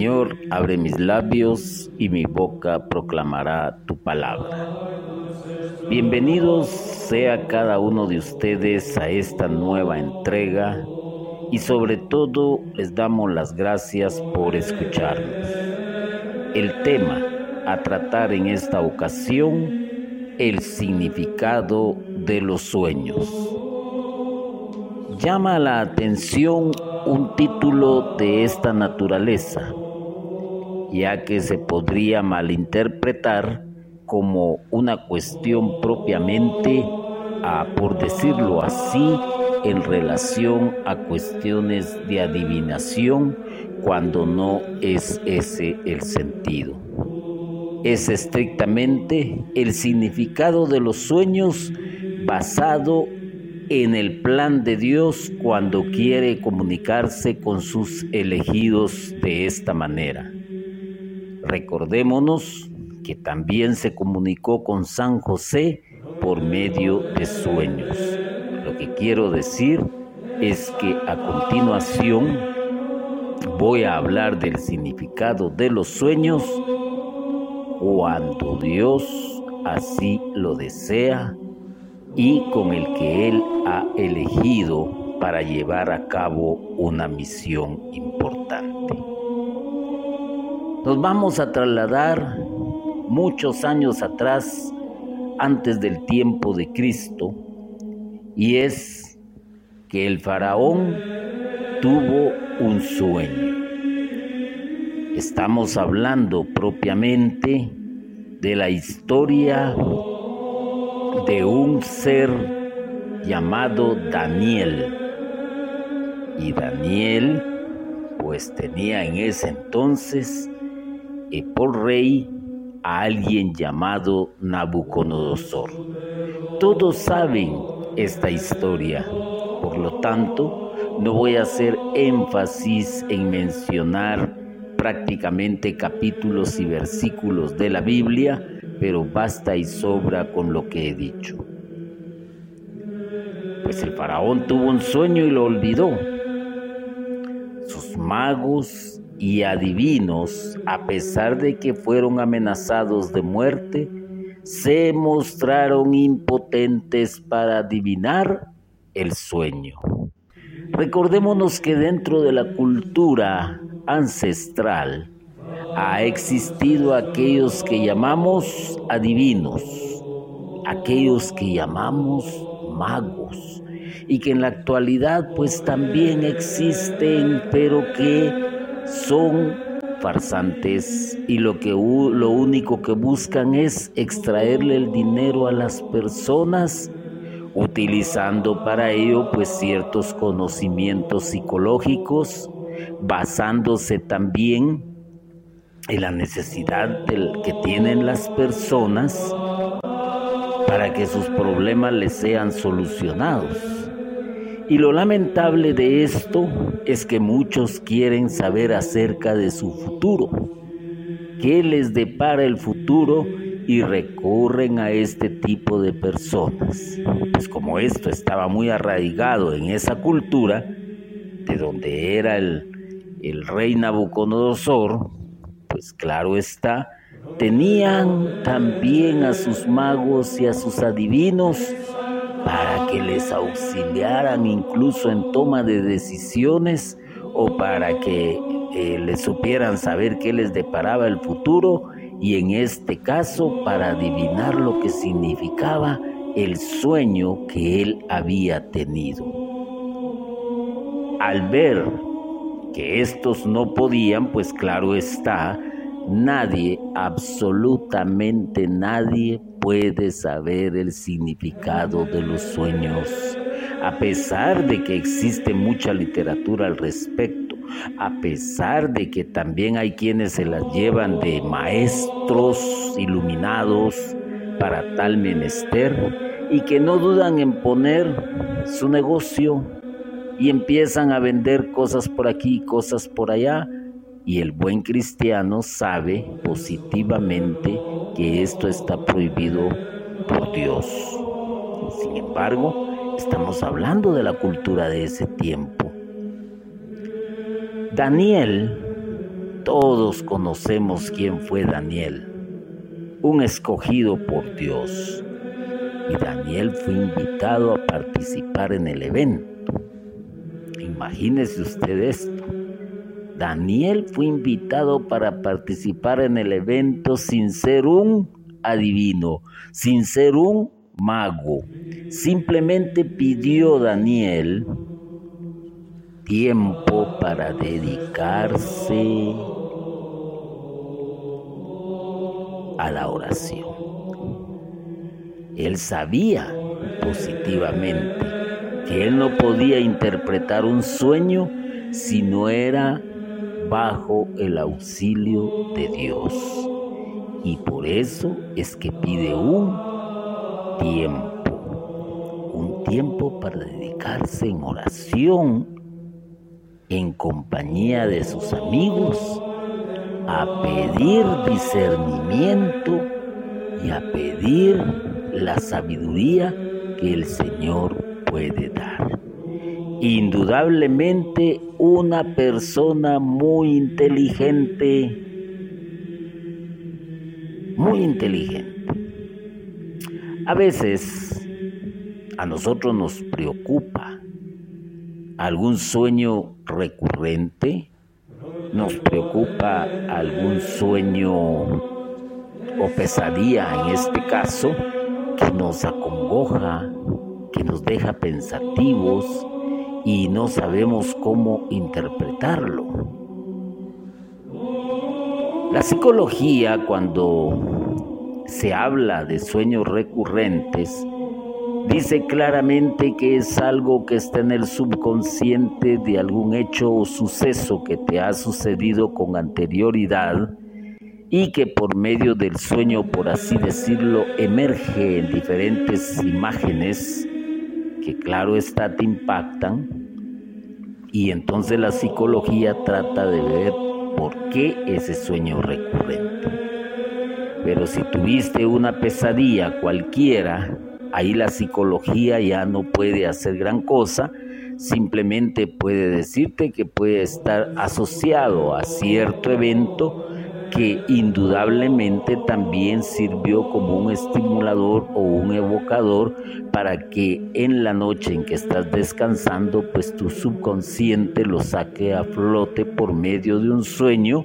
Señor, abre mis labios y mi boca proclamará tu palabra. Bienvenidos sea cada uno de ustedes a esta nueva entrega y sobre todo les damos las gracias por escucharnos. El tema a tratar en esta ocasión, el significado de los sueños. Llama la atención un título de esta naturaleza, ya que se podría malinterpretar como una cuestión propiamente, por decirlo así, en relación a cuestiones de adivinación cuando no es ese el sentido. Es estrictamente el significado de los sueños basado en el plan de Dios cuando quiere comunicarse con sus elegidos de esta manera. Recordémonos que también se comunicó con San José por medio de sueños. Lo que quiero decir es que a continuación voy a hablar del significado de los sueños cuando Dios así lo desea y con el que Él ha elegido para llevar a cabo una misión importante. Nos vamos a trasladar muchos años atrás, antes del tiempo de Cristo, y es que el faraón tuvo un sueño. Estamos hablando propiamente de la historia de un ser llamado Daniel. Y Daniel pues tenía en ese entonces y por rey a alguien llamado Nabucodonosor. Todos saben esta historia, por lo tanto, no voy a hacer énfasis en mencionar prácticamente capítulos y versículos de la Biblia, pero basta y sobra con lo que he dicho. Pues el faraón tuvo un sueño y lo olvidó. Magos y adivinos, a pesar de que fueron amenazados de muerte, se mostraron impotentes para adivinar el sueño. Recordémonos que dentro de la cultura ancestral, ha existido aquellos que llamamos adivinos, aquellos que llamamos magos y que en la actualidad pues también existen pero que son farsantes y lo que lo único que buscan es extraerle el dinero a las personas utilizando para ello pues ciertos conocimientos psicológicos basándose también en la necesidad que tienen las personas para que sus problemas les sean solucionados. Y lo lamentable de esto es que muchos quieren saber acerca de su futuro, qué les depara el futuro y recurren a este tipo de personas. Pues como esto estaba muy arraigado en esa cultura, de donde era el, el rey Nabucodonosor, pues claro está, tenían también a sus magos y a sus adivinos para que les auxiliaran incluso en toma de decisiones o para que eh, les supieran saber qué les deparaba el futuro y en este caso para adivinar lo que significaba el sueño que él había tenido. Al ver que estos no podían, pues claro está, nadie, absolutamente nadie puede saber el significado de los sueños, a pesar de que existe mucha literatura al respecto, a pesar de que también hay quienes se las llevan de maestros iluminados para tal menester y que no dudan en poner su negocio y empiezan a vender cosas por aquí, cosas por allá, y el buen cristiano sabe positivamente que esto está prohibido por Dios. Sin embargo, estamos hablando de la cultura de ese tiempo. Daniel Todos conocemos quién fue Daniel, un escogido por Dios. Y Daniel fue invitado a participar en el evento. Imagínese usted esto. Daniel fue invitado para participar en el evento sin ser un adivino, sin ser un mago. Simplemente pidió Daniel tiempo para dedicarse a la oración. Él sabía positivamente que él no podía interpretar un sueño si no era bajo el auxilio de Dios. Y por eso es que pide un tiempo, un tiempo para dedicarse en oración, en compañía de sus amigos, a pedir discernimiento y a pedir la sabiduría que el Señor puede dar. Indudablemente una persona muy inteligente, muy inteligente. A veces a nosotros nos preocupa algún sueño recurrente, nos preocupa algún sueño o pesadilla en este caso que nos acongoja, que nos deja pensativos y no sabemos cómo interpretarlo. La psicología cuando se habla de sueños recurrentes, dice claramente que es algo que está en el subconsciente de algún hecho o suceso que te ha sucedido con anterioridad y que por medio del sueño, por así decirlo, emerge en diferentes imágenes que claro está te impactan y entonces la psicología trata de ver por qué ese sueño recurrente. Pero si tuviste una pesadilla cualquiera, ahí la psicología ya no puede hacer gran cosa, simplemente puede decirte que puede estar asociado a cierto evento que indudablemente también sirvió como un estimulador o un evocador para que en la noche en que estás descansando, pues tu subconsciente lo saque a flote por medio de un sueño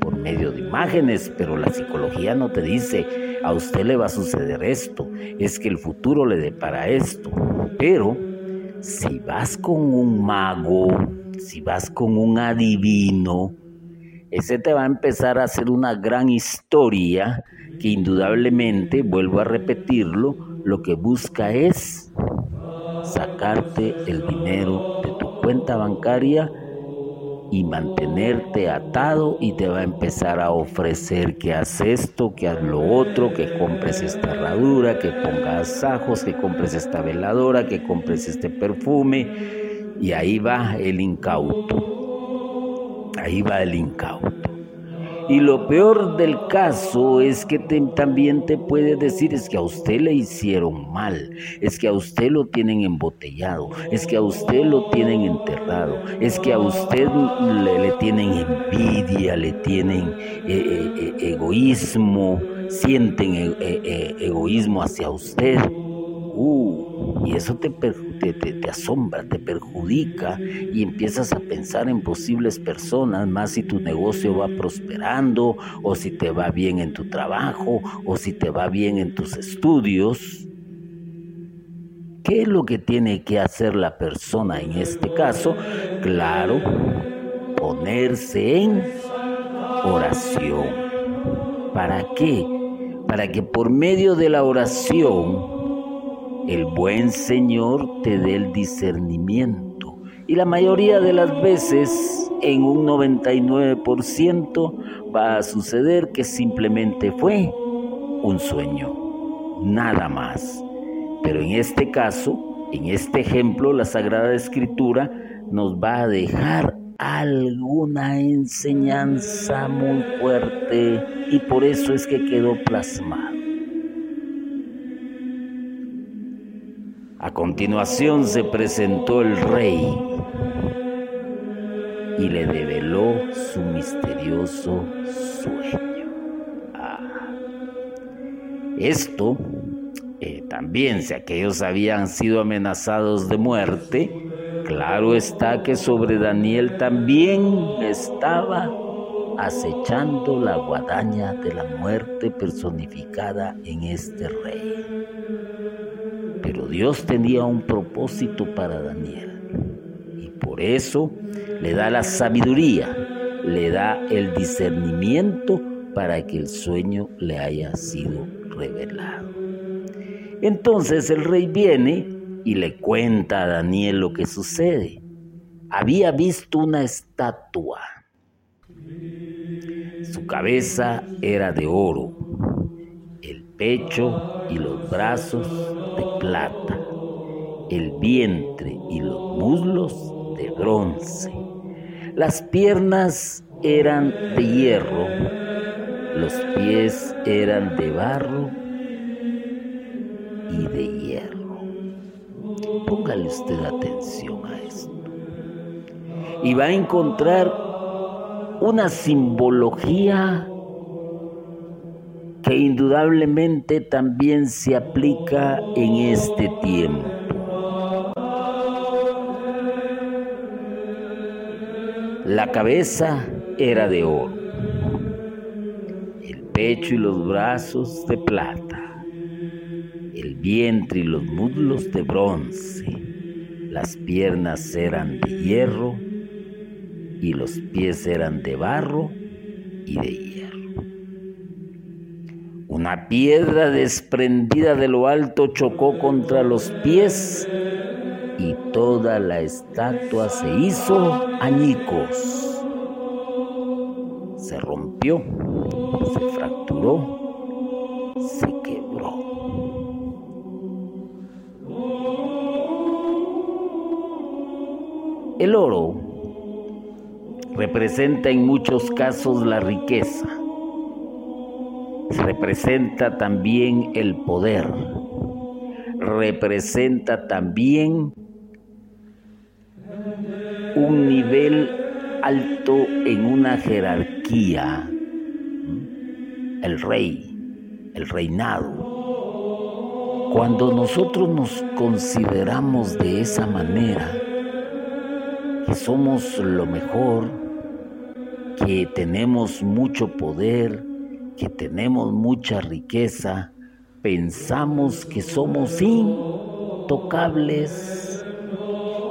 por medio de imágenes, pero la psicología no te dice, a usted le va a suceder esto, es que el futuro le depara esto. Pero si vas con un mago, si vas con un adivino, ese te va a empezar a hacer una gran historia que indudablemente, vuelvo a repetirlo, lo que busca es sacarte el dinero de tu cuenta bancaria y mantenerte atado y te va a empezar a ofrecer que haz esto, que haz lo otro, que compres esta herradura, que pongas ajos, que compres esta veladora, que compres este perfume y ahí va el incauto. Ahí va el incauto. Y lo peor del caso es que también te puede decir es que a usted le hicieron mal, es que a usted lo tienen embotellado, es que a usted lo tienen enterrado, es que a usted le, tienen envidia, le tienen eh, eh, eh, egoísmo, sienten egoísmo hacia usted. Uh, y eso te, te, asombra, te perjudica y empiezas a pensar en posibles personas, más si tu negocio va prosperando o si te va bien en tu trabajo o si te va bien en tus estudios. ¿Qué es lo que tiene que hacer la persona en este caso? Claro, ponerse en oración. ¿Para qué? Para que por medio de la oración el buen Señor te dé el discernimiento. Y la mayoría de las veces, en un 99%, va a suceder que simplemente fue un sueño, nada más. Pero en este caso, en este ejemplo, la Sagrada Escritura nos va a dejar alguna enseñanza muy fuerte y por eso es que quedó plasmado. A continuación se presentó el rey y le develó su misterioso sueño. Ah. Esto eh, también, si aquellos habían sido amenazados de muerte, claro está que sobre Daniel también estaba acechando la guadaña de la muerte personificada en este rey. Dios tenía un propósito para Daniel y por eso le da la sabiduría, le da el discernimiento para que el sueño le haya sido revelado. Entonces el rey viene y le cuenta a Daniel lo que sucede. Había visto una estatua. Su cabeza era de oro, el pecho y los brazos plata, el vientre y los muslos de bronce. Las piernas eran de hierro, los pies eran de barro y de hierro. Póngale usted atención a esto. Y va a encontrar una simbología que indudablemente también se aplica en este tiempo. La cabeza era de oro, el pecho y los brazos de plata el vientre y los muslos de bronce, las piernas eran de hierro y los pies eran de barro y de hierro. Una piedra desprendida de lo alto chocó contra los pies y toda la estatua se hizo añicos. Se rompió, se fracturó, se quebró. El oro representa en muchos casos la riqueza, representa también el poder, representa también un nivel alto en una jerarquía, el rey, el reinado. Cuando nosotros nos consideramos de esa manera, que somos lo mejor, que tenemos mucho poder, que tenemos mucha riqueza, pensamos que somos intocables.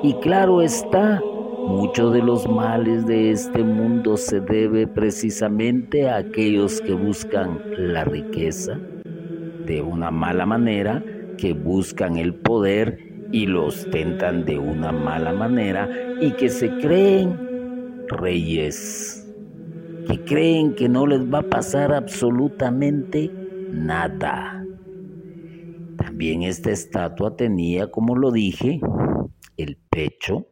Y claro está, muchos de los males de este mundo se debe precisamente a aquellos que buscan la riqueza de una mala manera, que buscan el poder y lo ostentan de una mala manera y que se creen reyes, que creen que no les va a pasar absolutamente nada. También esta estatua tenía, como lo dije, el pecho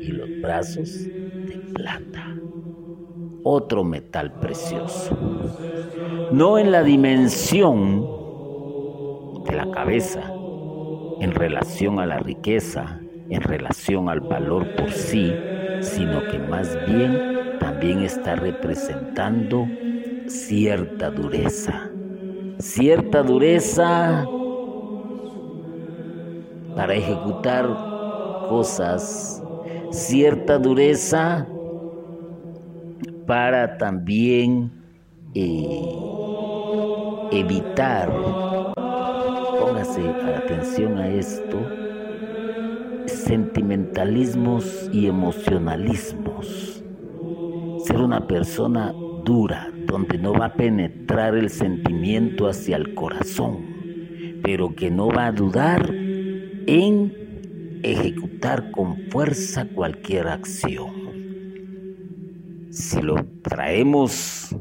y los brazos de plata, otro metal precioso. No en la dimensión de la cabeza, en relación a la riqueza, en relación al valor por sí, sino que más bien también está representando cierta dureza, cierta dureza para ejecutar cosas, cierta dureza para también eh, evitar póngase atención a esto, sentimentalismos y emocionalismos. Ser una persona dura, donde no va a penetrar el sentimiento hacia el corazón, pero que no va a dudar en ejecutar con fuerza cualquier acción. Si lo traemos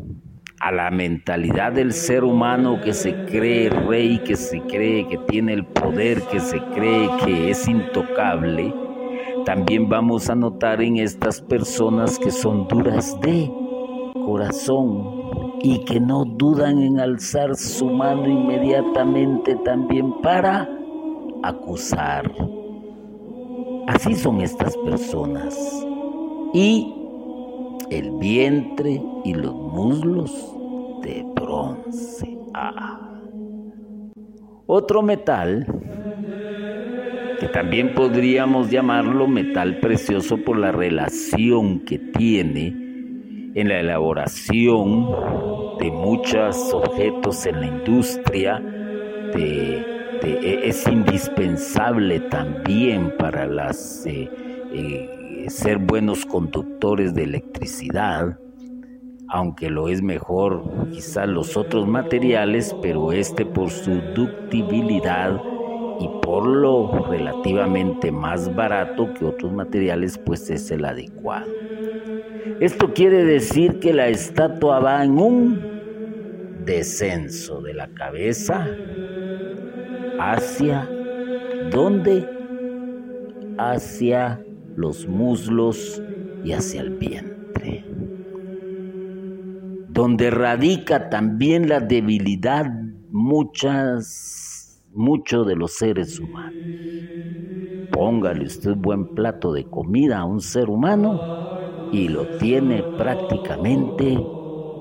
a la mentalidad del ser humano que se cree rey, que se cree que tiene el poder, que se cree que es intocable, también vamos a notar en estas personas que son duras de corazón y que no dudan en alzar su mano inmediatamente también para acusar. Así son estas personas. Y el vientre y los muslos de bronce. Ah. Otro metal, que también podríamos llamarlo metal precioso por la relación que tiene en la elaboración de muchos objetos en la industria, e, es indispensable también para las eh, eh, ser buenos conductores de electricidad aunque lo es mejor quizás los otros materiales, pero este por su ductibilidad y por lo relativamente más barato que otros materiales, pues es el adecuado. Esto quiere decir que la estatua va en un descenso de la cabeza hacia ¿dónde? Hacia los muslos y hacia el vientre donde radica también la debilidad muchas, mucho de los seres humanos. Póngale usted buen plato de comida a un ser humano y lo tiene prácticamente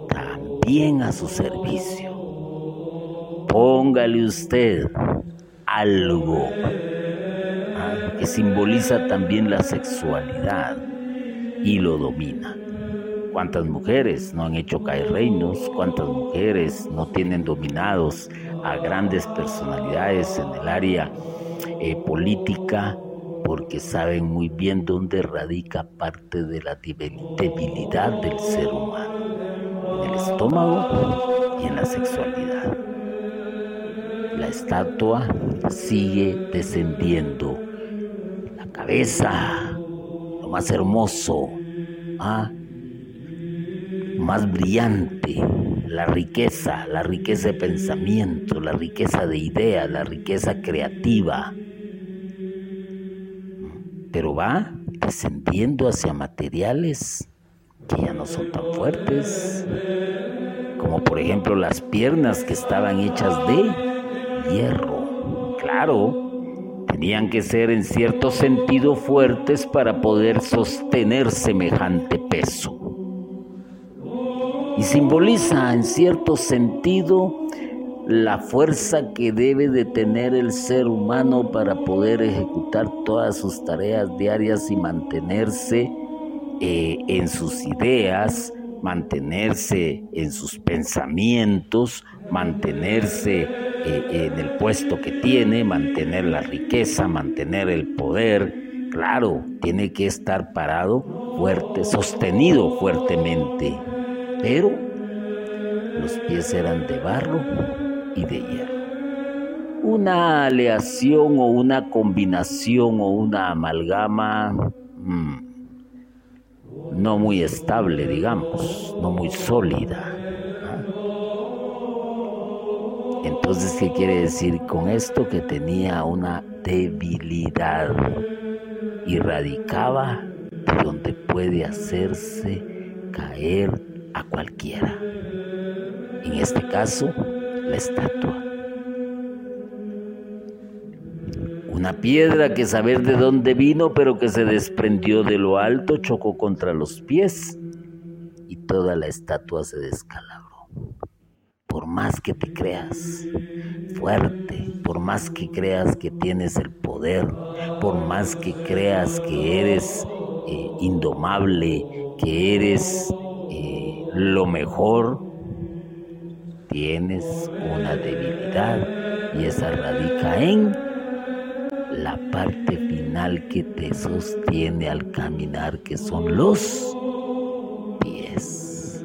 también a su servicio. Póngale usted algo ah, que simboliza también la sexualidad y lo domina cuántas mujeres no han hecho caer reinos, cuántas mujeres no tienen dominados a grandes personalidades en el área eh, política porque saben muy bien dónde radica parte de la debilidad del ser humano, en el estómago y en la sexualidad. La estatua sigue descendiendo, la cabeza, lo más hermoso, ¿ah? más brillante, la riqueza, la riqueza de pensamiento, la riqueza de ideas, la riqueza creativa. Pero va descendiendo hacia materiales que ya no son tan fuertes, como por ejemplo las piernas que estaban hechas de hierro. Claro, tenían que ser en cierto sentido fuertes para poder sostener semejante peso y simboliza en cierto sentido la fuerza que debe de tener el ser humano para poder ejecutar todas sus tareas diarias y mantenerse eh, en sus ideas, mantenerse en sus pensamientos, mantenerse eh, en el puesto que tiene, mantener la riqueza, mantener el poder. Claro, tiene que estar parado fuerte, sostenido fuertemente pero los pies eran de barro y de hierro. Una aleación o una combinación o una amalgama mm, no muy estable, digamos, no muy sólida. Entonces, ¿qué quiere decir con esto? Que tenía una debilidad y radicaba de donde puede hacerse caer a cualquiera. En este caso, la estatua. Una piedra que saber de dónde vino, pero que se desprendió de lo alto, chocó contra los pies y toda la estatua se descalabró. Por más que te creas fuerte, por más que creas que tienes el poder, por más que creas que eres eh, indomable, que eres lo mejor, tienes una debilidad y esa radica en la parte final que te sostiene al caminar, que son los pies.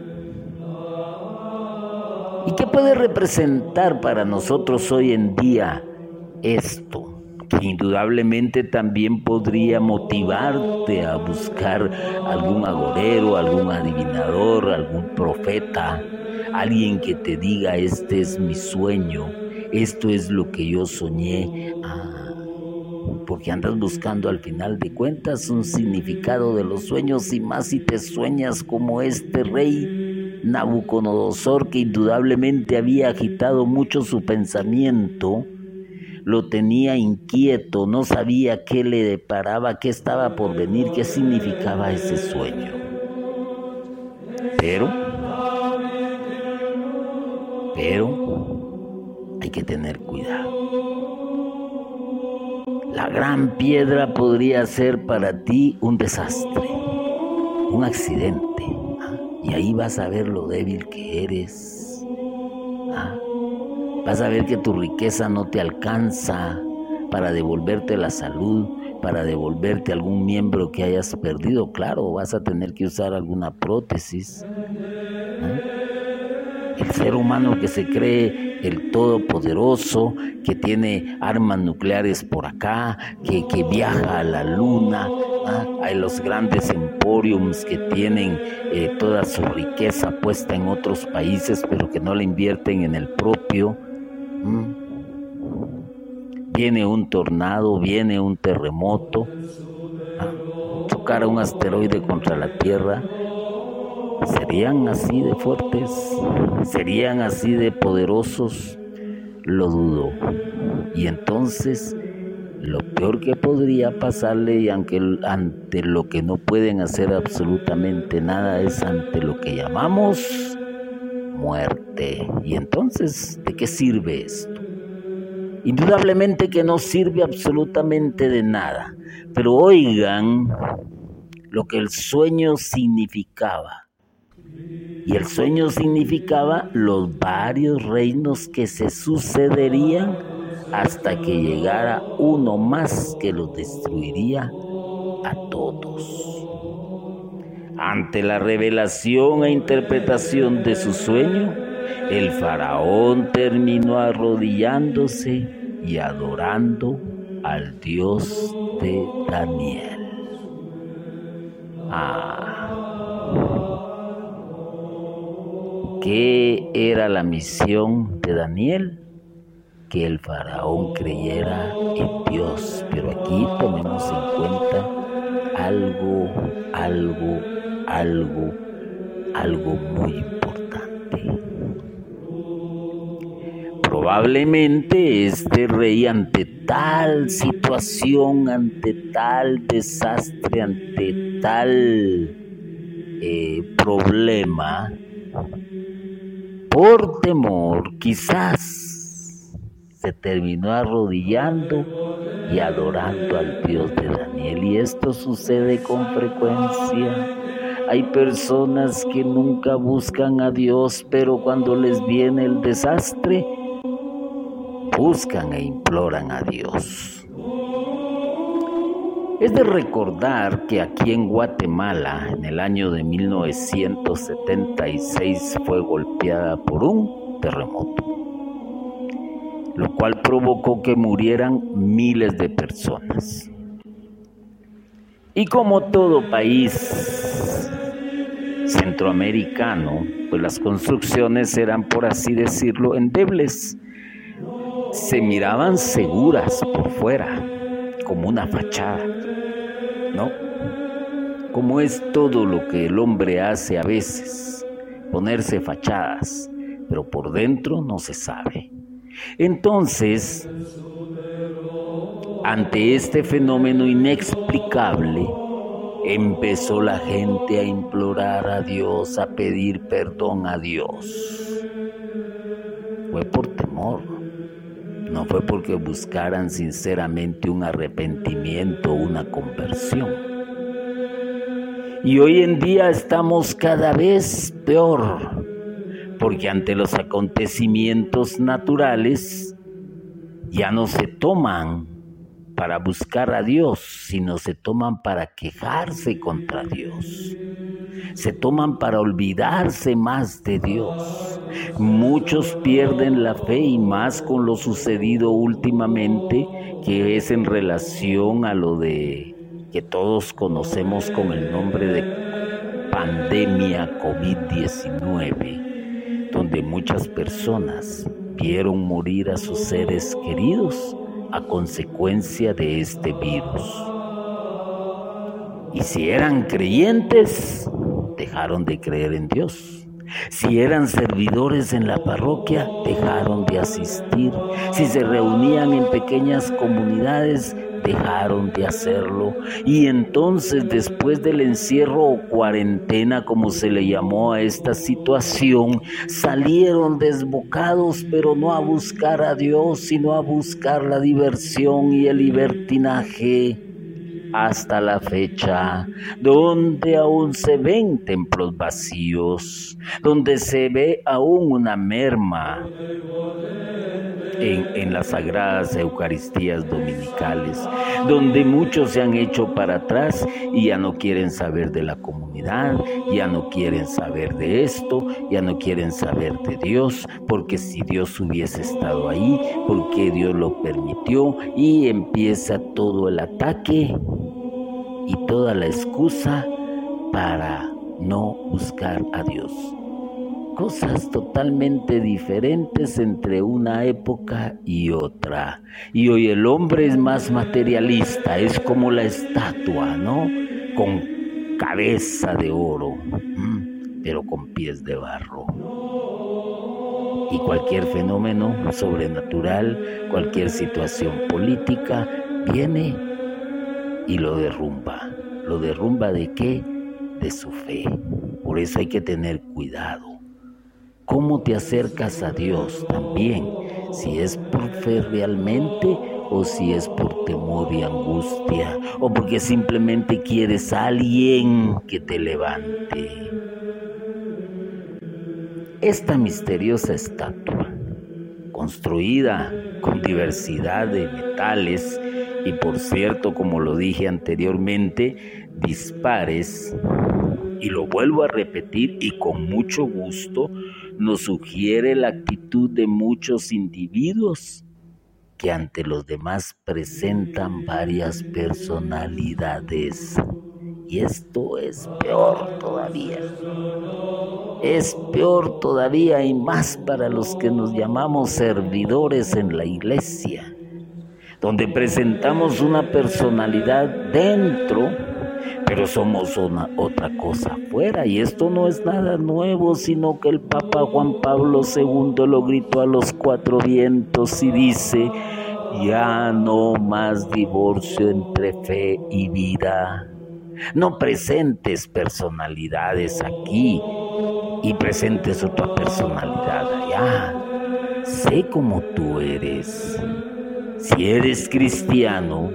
¿Y qué puede representar para nosotros hoy en día esto? Que indudablemente también podría motivarte a buscar algún agorero, algún adivinador, algún profeta, alguien que te diga, este es mi sueño, esto es lo que yo soñé. Ah, porque andas buscando al final de cuentas un significado de los sueños y más si te sueñas como este rey Nabucodonosor que indudablemente había agitado mucho su pensamiento lo tenía inquieto, no sabía qué le deparaba, qué estaba por venir, qué significaba ese sueño. Pero, pero, hay que tener cuidado. La gran piedra podría ser para ti un desastre, un accidente. ¿ah? Y ahí vas a ver lo débil que eres. ¿ah? Vas a ver que tu riqueza no te alcanza para devolverte la salud, para devolverte algún miembro que hayas perdido. Claro, vas a tener que usar alguna prótesis. El ser humano que se cree el todopoderoso, que tiene armas nucleares por acá, que, viaja a la luna. Hay los grandes emporiums que tienen eh, toda su riqueza puesta en otros países, pero que no la invierten en el propio. Viene un tornado, viene un terremoto, chocar a un asteroide contra la Tierra. ¿Serían así de fuertes? ¿Serían así de poderosos? Lo dudo. Y entonces, lo peor que podría pasarle y ante lo que no pueden hacer absolutamente nada es ante lo que llamamos muerte. Y entonces, ¿de qué sirve esto? Indudablemente que no sirve absolutamente de nada. Pero oigan lo que el sueño significaba. Y el sueño significaba los varios reinos que se sucederían hasta que llegara uno más que los destruiría a todos. Ante la revelación e interpretación de su sueño, el faraón terminó arrodillándose y adorando al Dios de Daniel. Ah. ¿Qué era la misión de Daniel? Que el faraón creyera en Dios. Pero aquí tomemos en cuenta algo, algo, algo, algo muy importante. Probablemente este rey ante tal situación, ante tal desastre, ante tal eh, problema, por temor quizás se terminó arrodillando y adorando al Dios de Daniel. Y esto sucede con frecuencia. Hay personas que nunca buscan a Dios, pero cuando les viene el desastre, buscan e imploran a Dios. Es de recordar que aquí en Guatemala, en el año de 1976, fue golpeada por un terremoto, lo cual provocó que murieran miles de personas. Y como todo país centroamericano, pues las construcciones eran, por así decirlo, endebles se miraban seguras por fuera, como una fachada, ¿no? Como es todo lo que el hombre hace a veces, ponerse fachadas, pero por dentro no se sabe. Entonces, ante este fenómeno inexplicable, empezó la gente a implorar a Dios, a pedir perdón a Dios. Fue por temor no fue porque buscaran sinceramente un arrepentimiento una conversión. Y hoy en día estamos cada vez peor, porque ante los acontecimientos naturales ya no se toman para buscar a Dios, sino se toman para quejarse contra Dios. Se toman para olvidarse más de Dios. Muchos pierden la fe y más con lo sucedido últimamente, que es en relación a lo de que todos conocemos con el nombre de pandemia COVID-19, donde muchas personas vieron morir a sus seres queridos a consecuencia de este virus. Y si eran creyentes, dejaron de creer en Dios. Si eran servidores en la parroquia, dejaron de asistir. Si se reunían en pequeñas comunidades, dejaron de hacerlo. Y entonces después del encierro o cuarentena como se le llamó a esta situación salieron desbocados pero no a buscar a Dios sino a buscar la diversión y el libertinaje hasta la fecha, donde aún se ven templos vacíos, donde se ve aún una merma en, las sagradas Eucaristías dominicales, donde muchos se han hecho para atrás y ya no quieren saber de la comunidad, ya no quieren saber de esto, ya no quieren saber de Dios, porque si Dios hubiese estado ahí, porque Dios lo permitió y empieza todo el ataque y toda la excusa para no buscar a Dios cosas totalmente diferentes entre una época y otra. Y hoy el hombre es más materialista, es como la estatua, ¿no? Con cabeza de oro, pero con pies de barro. Y cualquier fenómeno sobrenatural, cualquier situación política, viene y lo derrumba. ¿Lo derrumba de qué? De su fe. Por eso hay que tener cuidado cómo te acercas a Dios también, si es por fe realmente o si es por temor y angustia, o porque simplemente quieres a alguien que te levante. Esta misteriosa estatua, construida con diversidad de metales y por cierto, como lo dije anteriormente, dispares, y lo vuelvo a repetir y con mucho gusto, nos sugiere la actitud de muchos individuos que ante los demás presentan varias personalidades. Y esto es peor todavía. Es peor todavía y más para los que nos llamamos servidores en la iglesia, donde presentamos una personalidad dentro pero somos otra cosa afuera y esto no es nada nuevo, sino que el Papa Juan Pablo II lo gritó a los cuatro vientos y dice, ya no más divorcio entre fe y vida. No presentes personalidades aquí y presentes otra personalidad allá. Sé como tú eres. Si eres cristiano,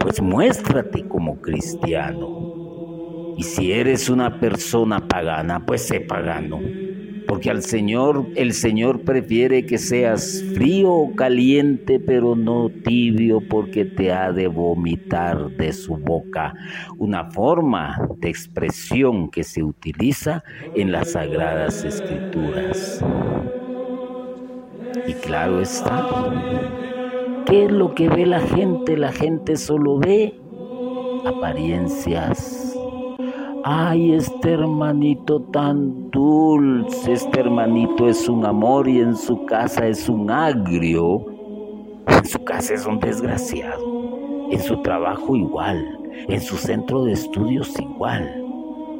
pues muéstrate como cristiano. Y si eres una persona pagana, pues sé pagano. Porque al Señor, el Señor prefiere que seas frío o caliente, pero no tibio, porque te ha de vomitar de su boca. Una forma de expresión que se utiliza en las sagradas escrituras. Y claro está, ¿qué es lo que ve la gente? La gente solo ve apariencias Ay, este hermanito tan dulce, este hermanito es un amor y en su casa es un agrio. En su casa es un desgraciado. En su trabajo igual. En su centro de estudios igual.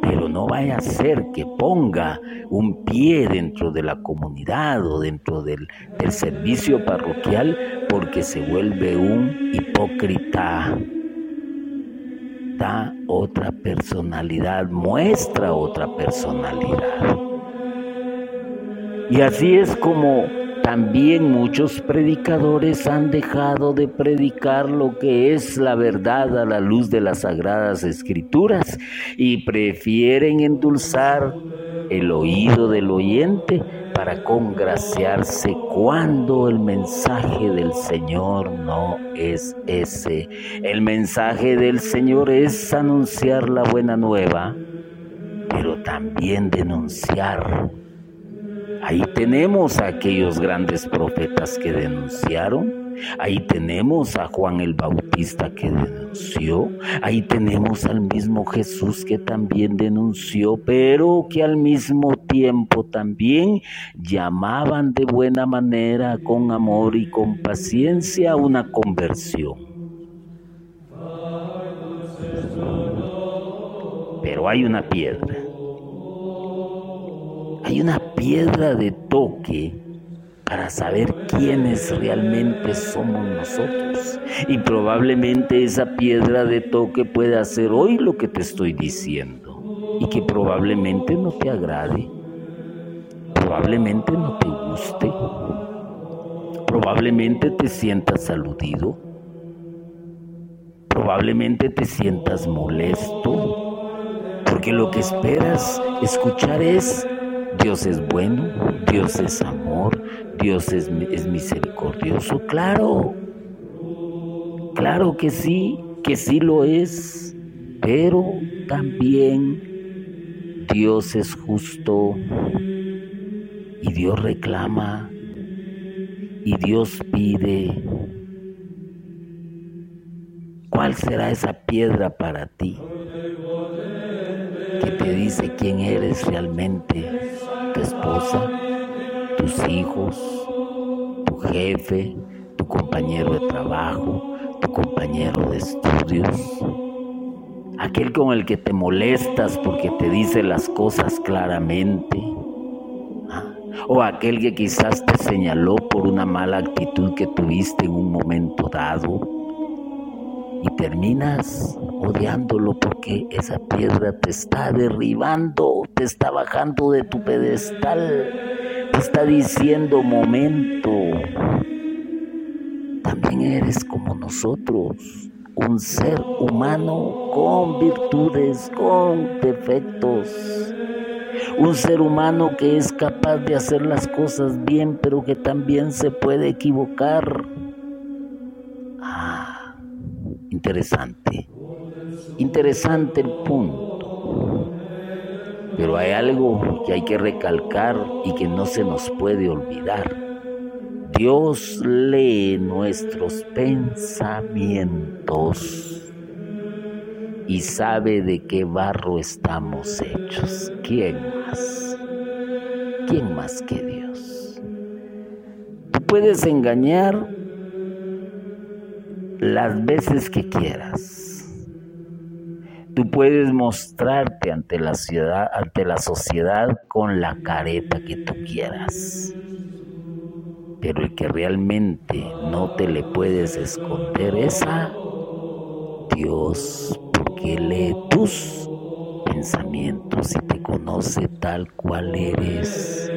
Pero no vaya a ser que ponga un pie dentro de la comunidad o dentro del, del servicio parroquial porque se vuelve un hipócrita da otra personalidad, muestra otra personalidad. Y así es como también muchos predicadores han dejado de predicar lo que es la verdad a la luz de las sagradas escrituras y prefieren endulzar el oído del oyente para congraciarse cuando el mensaje del Señor no es ese. El mensaje del Señor es anunciar la buena nueva, pero también denunciar. Ahí tenemos a aquellos grandes profetas que denunciaron. Ahí tenemos a Juan el Bautista que denunció, ahí tenemos al mismo Jesús que también denunció, pero que al mismo tiempo también llamaban de buena manera, con amor y con paciencia, una conversión. Pero hay una piedra, hay una piedra de toque para saber quiénes realmente somos nosotros. Y probablemente esa piedra de toque puede hacer hoy lo que te estoy diciendo. Y que probablemente no te agrade, probablemente no te guste, probablemente te sientas aludido, probablemente te sientas molesto, porque lo que esperas escuchar es Dios es bueno, Dios es amor, Dios es, misericordioso. Claro, claro que sí, que sí lo es, pero también Dios es justo y Dios reclama y Dios pide. ¿Cuál será esa piedra para ti? Que te dice quién eres realmente tu esposa, tus hijos, tu jefe, tu compañero de trabajo, tu compañero de estudios, aquel con el que te molestas porque te dice las cosas claramente, ¿ah? o aquel que quizás te señaló por una mala actitud que tuviste en un momento dado y terminas odiándolo porque esa piedra te está derribando, te está bajando de tu pedestal, te está diciendo momento. También eres como nosotros, un ser humano con virtudes, con defectos. Un ser humano que es capaz de hacer las cosas bien, pero que también se puede equivocar. Ah, Interesante. Interesante el punto. Pero hay algo que hay que recalcar y que no se nos puede olvidar. Dios lee nuestros pensamientos y sabe de qué barro estamos hechos. ¿Quién más? ¿Quién más que Dios? Tú puedes engañar las veces que quieras. Tú puedes mostrarte ante la ciudad, ante la sociedad con la careta que tú quieras. Pero el que realmente no te le puedes esconder es a Dios, porque lee tus pensamientos y te conoce tal cual eres.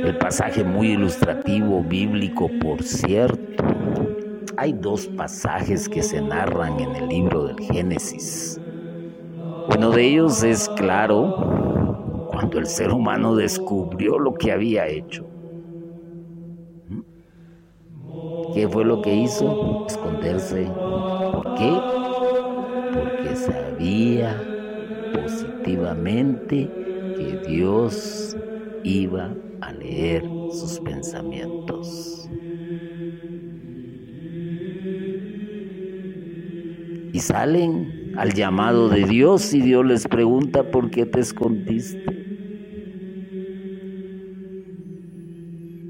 El pasaje muy ilustrativo bíblico, por cierto, hay dos pasajes que se narran en el libro del Génesis. Uno de ellos es claro cuando el ser humano descubrió lo que había hecho. ¿Qué fue lo que hizo? Esconderse. ¿Por qué? Porque sabía positivamente que Dios iba a leer sus pensamientos. Y salen al llamado de Dios y Dios les pregunta por qué te escondiste.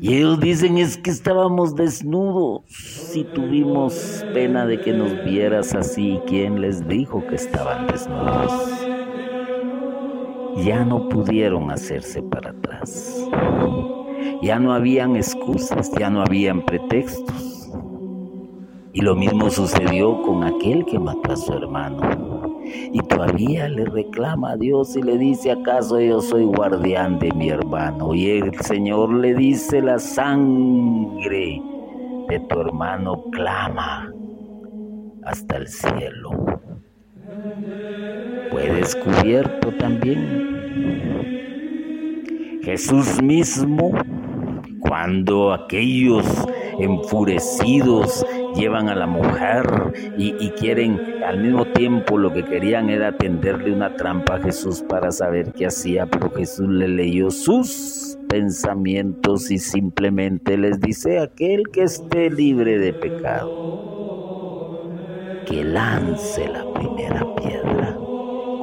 Y ellos dicen es que estábamos desnudos si tuvimos pena de que nos vieras así. ¿Quién les dijo que estaban desnudos? Ya no pudieron hacerse para atrás. Ya no habían excusas, ya no habían pretextos. Y lo mismo sucedió con aquel que mató a su hermano. Y todavía le reclama a Dios y le dice, ¿acaso yo soy guardián de mi hermano? Y el Señor le dice, la sangre de tu hermano clama hasta el cielo. Fue descubierto también. Jesús mismo, cuando aquellos enfurecidos llevan a la mujer y, quieren al mismo tiempo lo que querían era tenderle una trampa a Jesús para saber qué hacía, pero Jesús le leyó sus pensamientos y simplemente les dice, aquel que esté libre de pecado, que lance la primera piedra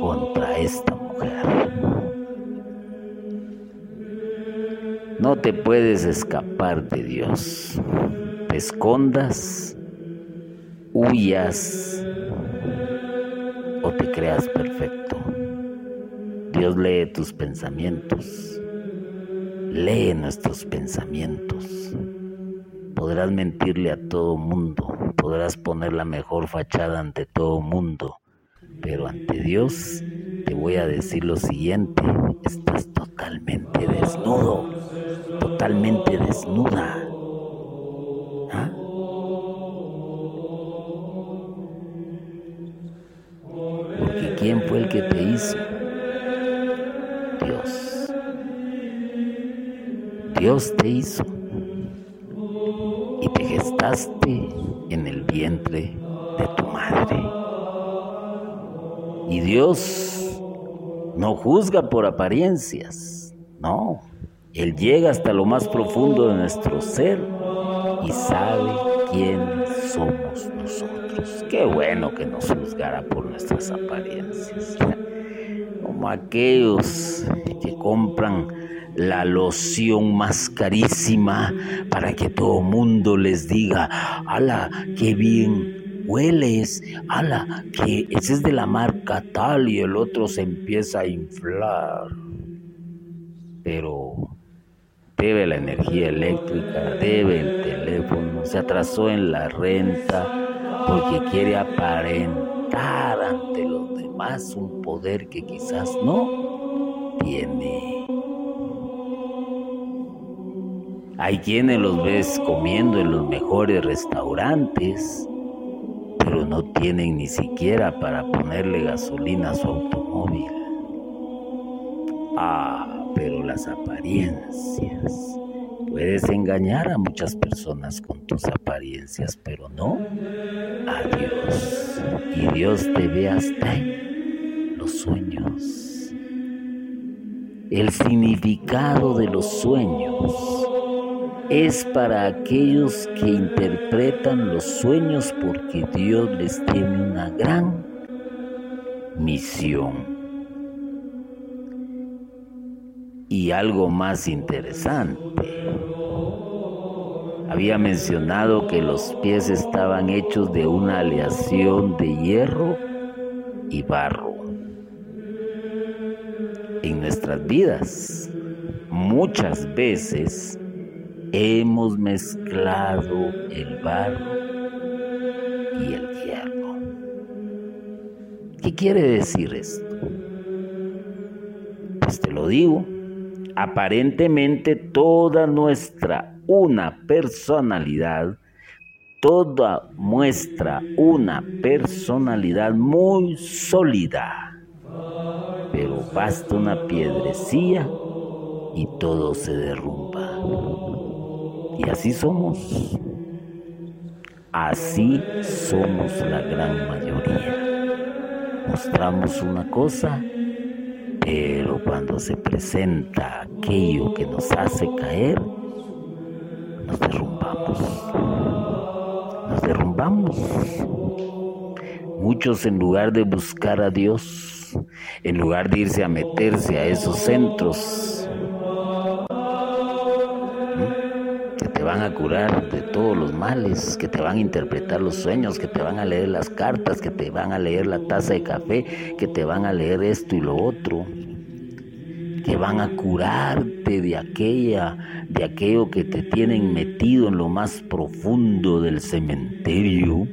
contra esta mujer. No te puedes escapar de Dios. Te escondas huyas o te creas perfecto. Dios lee tus pensamientos, lee nuestros pensamientos. Podrás mentirle a todo mundo, podrás poner la mejor fachada ante todo mundo, pero ante Dios te voy a decir lo siguiente, estás totalmente desnudo, totalmente desnuda. ¿Ah? Porque ¿quién fue el que te hizo? Dios. Dios te hizo y te gestaste en el vientre de tu madre. Y Dios no juzga por apariencias, no. Él llega hasta lo más profundo de nuestro ser y sabe quién somos nosotros. Qué bueno que nos por nuestras apariencias. Como aquellos que compran la loción más carísima para que todo mundo les diga, ala, qué bien hueles, ala, que ese es de la marca tal y el otro se empieza a inflar. Pero debe la energía eléctrica, debe el teléfono, se atrasó en la renta porque quiere aparentar ante los demás un poder que quizás no tiene. Hay quienes los ves comiendo en los mejores restaurantes pero no tienen ni siquiera para ponerle gasolina a su automóvil. Ah, pero las apariencias. Puedes engañar a muchas personas con tus apariencias, pero no a Dios. Y Dios te ve hasta los sueños. El significado de los sueños es para aquellos que interpretan los sueños porque Dios les tiene una gran misión. Y algo más interesante, había mencionado que los pies estaban hechos de una aleación de hierro y barro. En nuestras vidas, muchas veces, hemos mezclado el barro y el hierro. ¿Qué quiere decir esto? Pues te lo digo, aparentemente toda nuestra una personalidad, toda muestra una personalidad muy sólida, pero basta una piedrecilla y todo se derrumba. Y así somos. Así somos la gran mayoría. Mostramos una cosa, pero cuando se presenta aquello que nos hace caer, nos derrumbamos. Nos derrumbamos. Muchos en lugar de buscar a Dios, en lugar de irse a meterse a esos centros van a curar de todos los males, que te van a interpretar los sueños, que te van a leer las cartas, que te van a leer la taza de café, que te van a leer esto y lo otro, que van a curarte de aquella, de aquello que te tienen metido en lo más profundo del cementerio.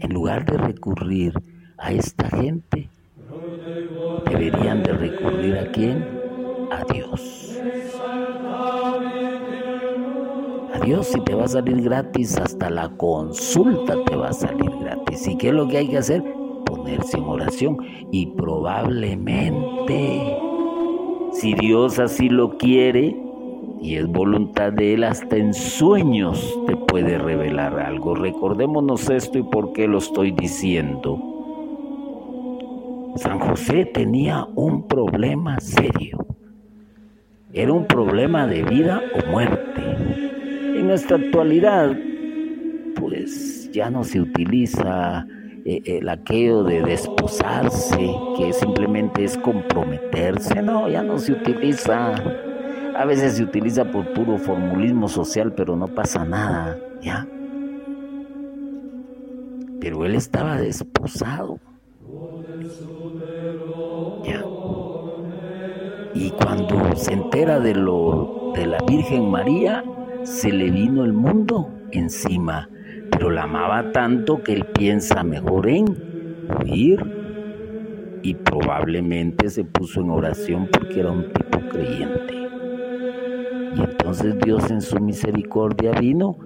En lugar de recurrir a esta gente, deberían de recurrir a quién? A Dios. Dios si te va a salir gratis, hasta la consulta te va a salir gratis. ¿Y qué es lo que hay que hacer? Ponerse en oración. Y probablemente, si Dios así lo quiere, y es voluntad de Él, hasta en sueños te puede revelar algo. Recordémonos esto y por qué lo estoy diciendo. San José tenía un problema serio. Era un problema de vida o muerte. En nuestra actualidad, pues ya no se utiliza eh, el aquello de desposarse, que simplemente es comprometerse, no, ya no se utiliza. A veces se utiliza por puro formulismo social, pero no pasa nada, ¿ya? Pero él estaba desposado. ¿Ya? Y cuando se entera de lo de la Virgen María, se le vino el mundo encima, pero la amaba tanto que él piensa mejor en huir y probablemente se puso en oración porque era un tipo creyente. Y entonces Dios en su misericordia vino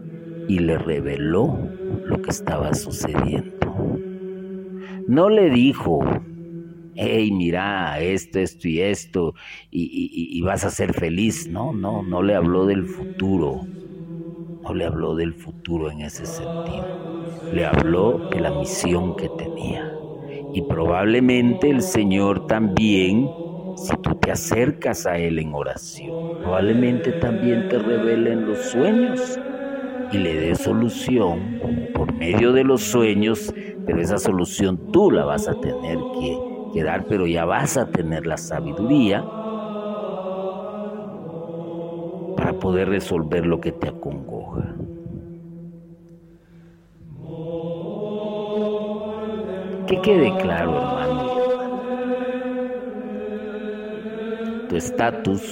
y le reveló lo que estaba sucediendo. No le dijo, hey, mira, esto, esto y esto, y, vas a ser feliz. No, no, no le habló del futuro. No le habló del futuro en ese sentido. Le habló de la misión que tenía. Y probablemente el Señor también, si tú te acercas a Él en oración, probablemente también te revele en los sueños y le dé solución por medio de los sueños, pero esa solución tú la vas a tener que, que dar, pero ya vas a tener la sabiduría para poder resolver lo que te acongoja. Que quede claro, hermano Tu estatus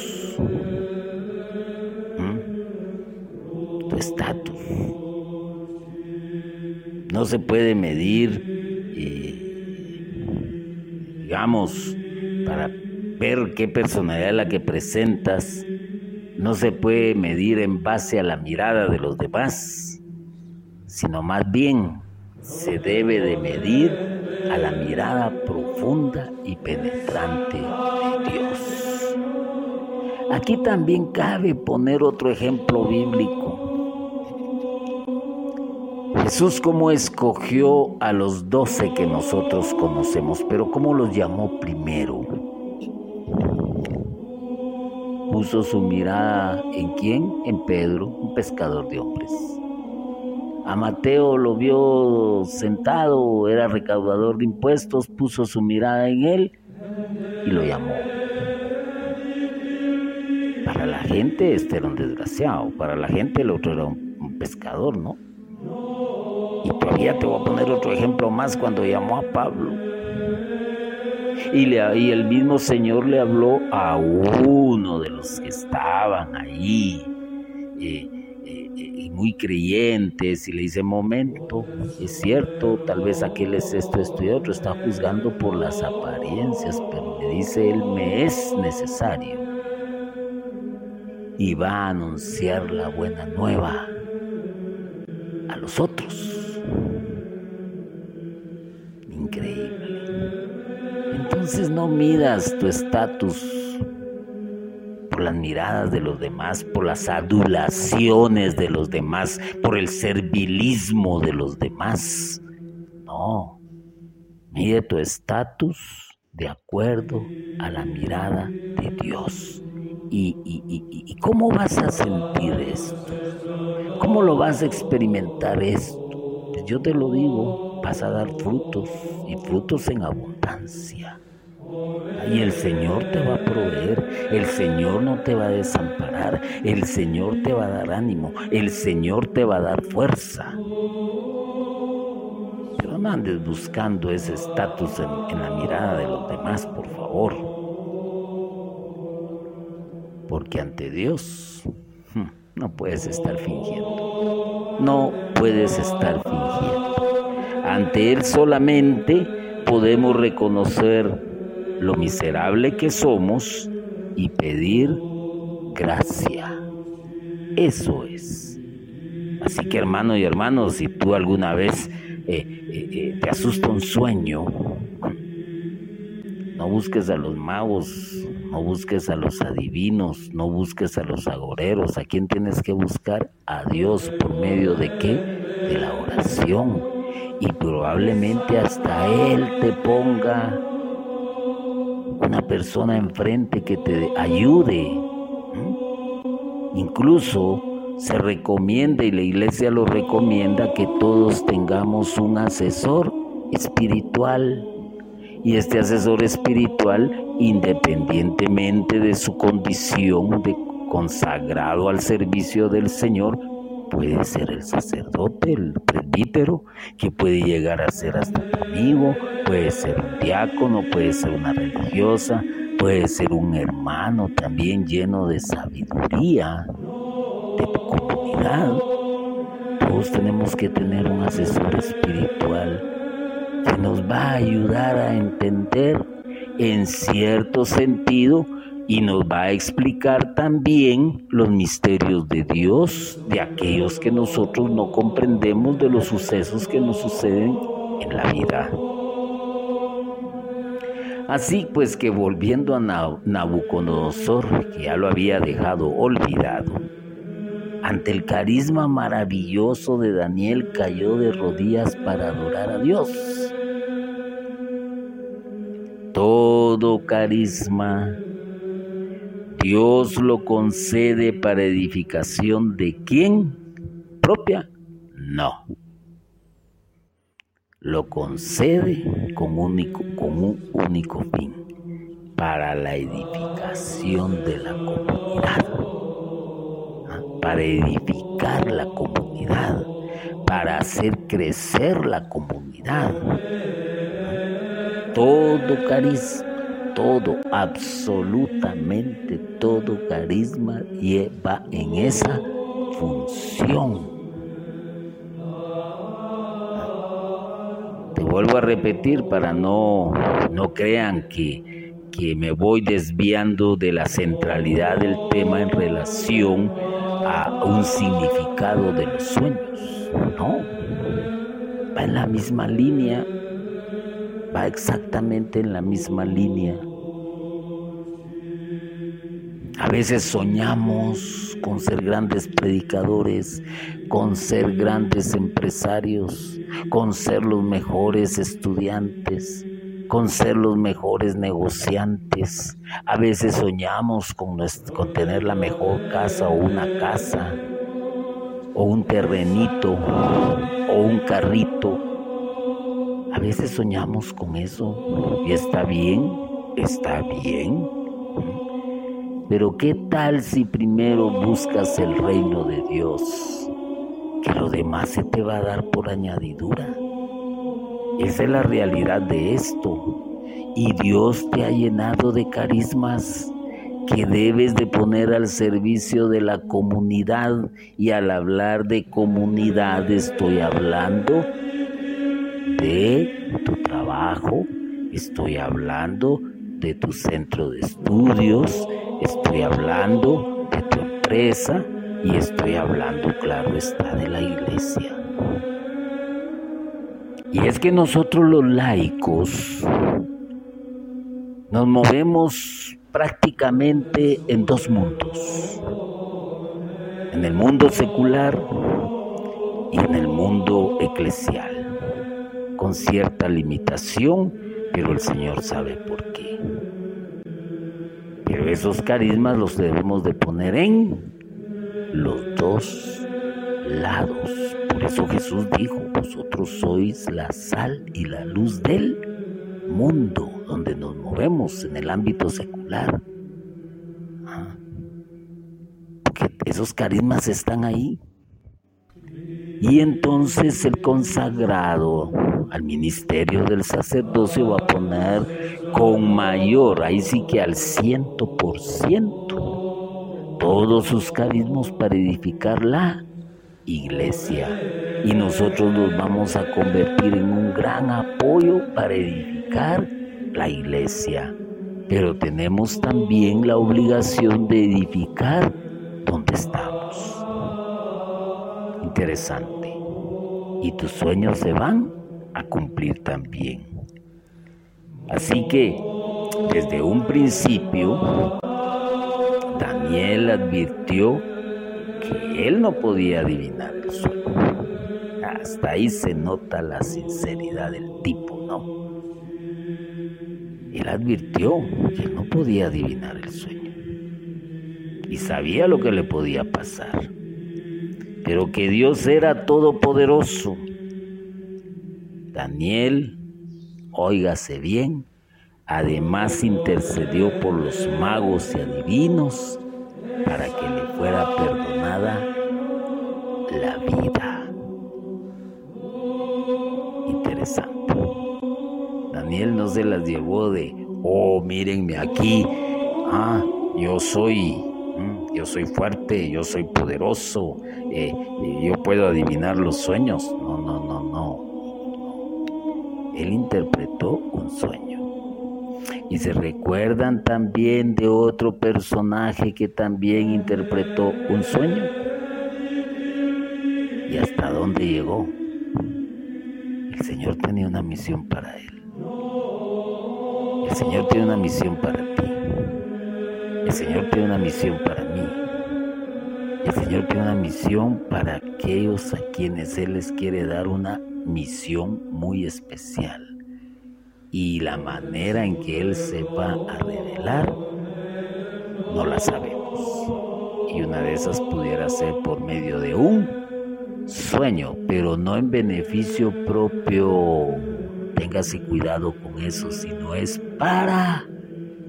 tu estatus. No se puede medir, digamos, para ver qué personalidad la que presentas, no se puede medir en base a la mirada de los demás, sino más bien se debe de medir a la mirada profunda y penetrante de Dios. Aquí también cabe poner otro ejemplo bíblico. Jesús cómo escogió a los doce que nosotros conocemos, pero cómo los llamó primero. Puso su mirada en quién? En Pedro, un pescador de hombres. A Mateo lo vio sentado, era recaudador de impuestos, puso su mirada en él y lo llamó. Para la gente este era un desgraciado, para la gente el otro era un pescador, ¿no? Y todavía te voy a poner otro ejemplo más cuando llamó a Pablo. Y, le, y el mismo Señor le habló a uno de los que estaban ahí, eh, eh, eh, muy creyentes, y le dice, momento, es cierto, tal vez aquel es esto, esto y otro, está juzgando por las apariencias, pero le dice, él me es necesario. Y va a anunciar la buena nueva a los otros. Entonces no midas tu estatus por las miradas de los demás, por las adulaciones de los demás, por el servilismo de los demás. No, mide tu estatus de acuerdo a la mirada de Dios. ¿Y, y, cómo vas a sentir esto? ¿Cómo lo vas a experimentar esto? Yo te lo digo, vas a dar frutos y frutos en abundancia. Y el Señor te va a proveer, el Señor no te va a desamparar, el Señor te va a dar ánimo, el Señor te va a dar fuerza. Pero no andes buscando ese estatus en, la mirada de los demás, por favor. Porque ante Dios hmm, no puedes estar fingiendo. No puedes estar fingiendo. Ante Él solamente podemos reconocer lo miserable que somos y pedir gracia. Eso es. Así que hermano y hermano, si tú alguna vez eh, eh, eh, te asusta un sueño, no busques a los magos, no busques a los adivinos, no busques a los agoreros. ¿A quién tienes que buscar? A Dios por medio de qué? De la oración. Y probablemente hasta Él te ponga una persona enfrente que te ayude. Incluso se recomienda y la iglesia lo recomienda que todos tengamos un asesor espiritual. Y este asesor espiritual, independientemente de su condición de consagrado al servicio del Señor, puede ser el sacerdote, el presbítero, que puede llegar a ser hasta tu amigo, puede ser un diácono, puede ser una religiosa, puede ser un hermano también lleno de sabiduría de tu comunidad. Todos tenemos que tener un asesor espiritual que nos va a ayudar a entender en cierto sentido y nos va a explicar también los misterios de Dios, de aquellos que nosotros no comprendemos, de los sucesos que nos suceden en la vida. Así pues que volviendo a Nabucodonosor, que ya lo había dejado olvidado, ante el carisma maravilloso de Daniel cayó de rodillas para adorar a Dios. Todo carisma Dios lo concede para edificación de quién? Propia? No lo concede con, con un único fin, para la edificación de la comunidad. Para edificar la comunidad, para hacer crecer la comunidad. Todo carisma, todo, absolutamente todo carisma lleva en esa función vuelvo a repetir para no, no crean que, que me voy desviando de la centralidad del tema en relación un significado de los sueños. No, va en la misma línea, va exactamente en la misma línea. A veces soñamos con ser grandes predicadores, con ser grandes empresarios, con ser los mejores estudiantes, con ser los mejores negociantes. A veces soñamos con, tener la mejor casa o una casa, o un terrenito, o un carrito. A veces soñamos con eso y está bien, está bien. Pero ¿qué tal si primero buscas el reino de Dios? que lo demás se te va a dar por añadidura. Esa es la realidad de esto. Y Dios te ha llenado de carismas que debes de poner al servicio de la comunidad. Y al hablar de comunidad estoy hablando de tu trabajo, estoy hablando de tu centro de estudios, estoy hablando de tu empresa, y estoy hablando, claro está, de la iglesia. Y es que nosotros los laicos nos movemos prácticamente en dos mundos. En el mundo secular y en el mundo eclesial. Con cierta limitación, pero el Señor sabe por qué. Pero esos carismas los debemos de poner en los dos lados. Por eso Jesús dijo, vosotros sois la sal y la luz del mundo donde nos movemos en el ámbito secular. Ah, porque esos carismas están ahí. Y entonces el consagrado al ministerio del sacerdocio va a poner con mayor, ahí sí que al ciento por ciento, todos sus carismos para edificar la iglesia. Y nosotros nos vamos a convertir en un gran apoyo para edificar la iglesia. Pero tenemos también la obligación de edificar donde estamos. Interesante. Y tus sueños se van a cumplir también. Así que desde un principio Daniel advirtió que él no podía adivinar el sueño. Hasta ahí se nota la sinceridad del tipo, ¿no? Él advirtió que no podía adivinar el sueño. Y sabía lo que le podía pasar. Pero que Dios era todopoderoso. Daniel, óigase bien, además intercedió por los magos y adivinos para que le fuera perdonada la vida. Interesante. Daniel no se las llevó de Oh, mírenme aquí. Ah, yo soy, mm, yo soy fuerte, yo soy poderoso, eh, yo puedo adivinar los sueños. No, no, no, no. Él interpretó un sueño. Y se recuerdan también de otro personaje que también interpretó un sueño. ¿Y hasta dónde llegó? El Señor tenía una misión para él. El Señor tiene una misión para ti. El Señor tiene una misión para mí. El Señor tiene una misión para aquellos a quienes Él les quiere dar una misión muy especial. Y la manera en que Él sepa a revelar, no la sabemos. Y una de esas pudiera ser por medio de un sueño, pero no en beneficio propio. Téngase cuidado con eso, sino es para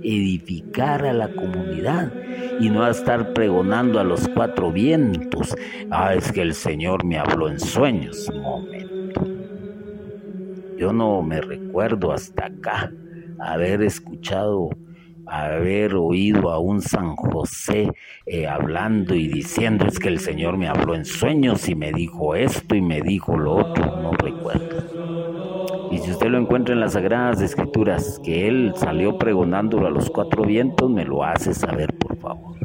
edificar a la comunidad y no a estar pregonando a los cuatro vientos. Ah, es que el Señor me habló en sueños. Yo no me recuerdo hasta acá haber escuchado haber oído a un San José eh, hablando y diciendo es que el Señor me habló en sueños y me dijo esto y me dijo lo otro, no recuerdo. Y si usted lo encuentra en las Sagradas Escrituras, que Él salió pregonándolo a los cuatro vientos, me lo hace saber, por favor.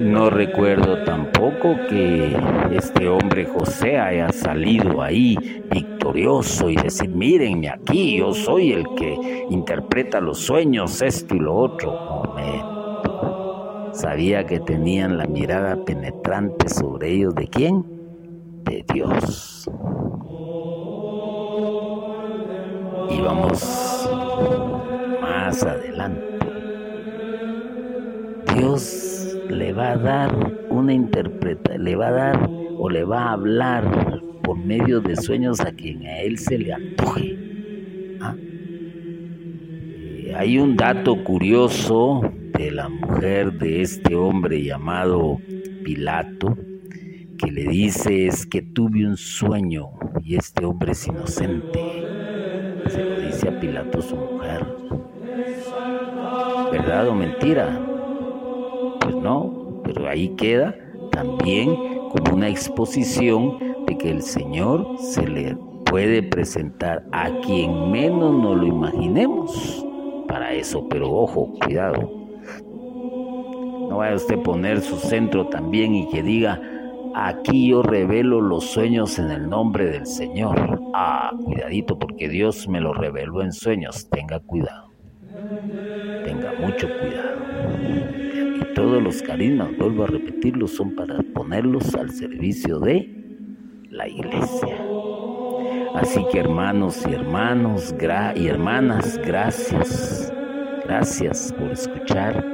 No recuerdo tampoco que este hombre José haya salido ahí victorioso y decir, mírenme aquí, yo soy el que interpreta los sueños, esto y lo otro. Sabía que tenían la mirada penetrante sobre ellos. ¿De quién? De Dios. Y vamos más adelante. Dios le va a dar una interpretación, le va a dar o le va a hablar por medio de sueños a quien a él se le antoje. ¿Ah? Eh, hay un dato curioso de la mujer de este hombre llamado Pilato, que le dice es que tuve un sueño y este hombre es inocente. Se lo dice a Pilato su mujer. ¿Verdad o mentira? No, pero ahí queda también como una exposición de que el Señor se le puede presentar a quien menos nos lo imaginemos para eso, pero ojo, cuidado. No vaya usted a poner su centro también y que diga, aquí yo revelo los sueños en el nombre del Señor. Ah, cuidadito porque Dios me lo reveló en sueños. Tenga cuidado. Tenga mucho cuidado todos los carismas, vuelvo a repetirlo, son para ponerlos al servicio de la iglesia. Así que hermanos y hermanos y hermanas, gracias, gracias por escuchar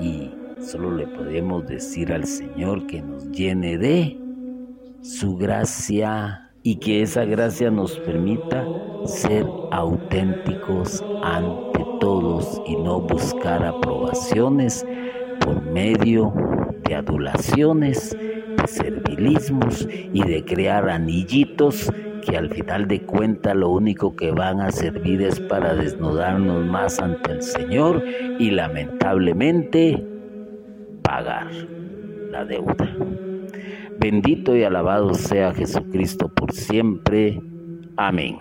y solo le podemos decir al Señor que nos llene de su gracia y que esa gracia nos permita ser auténticos ante todos y no buscar aprobaciones por medio de adulaciones, de servilismos y de crear anillitos que al final de cuentas lo único que van a servir es para desnudarnos más ante el Señor y lamentablemente pagar la deuda. Bendito y alabado sea Jesucristo por siempre. Amén.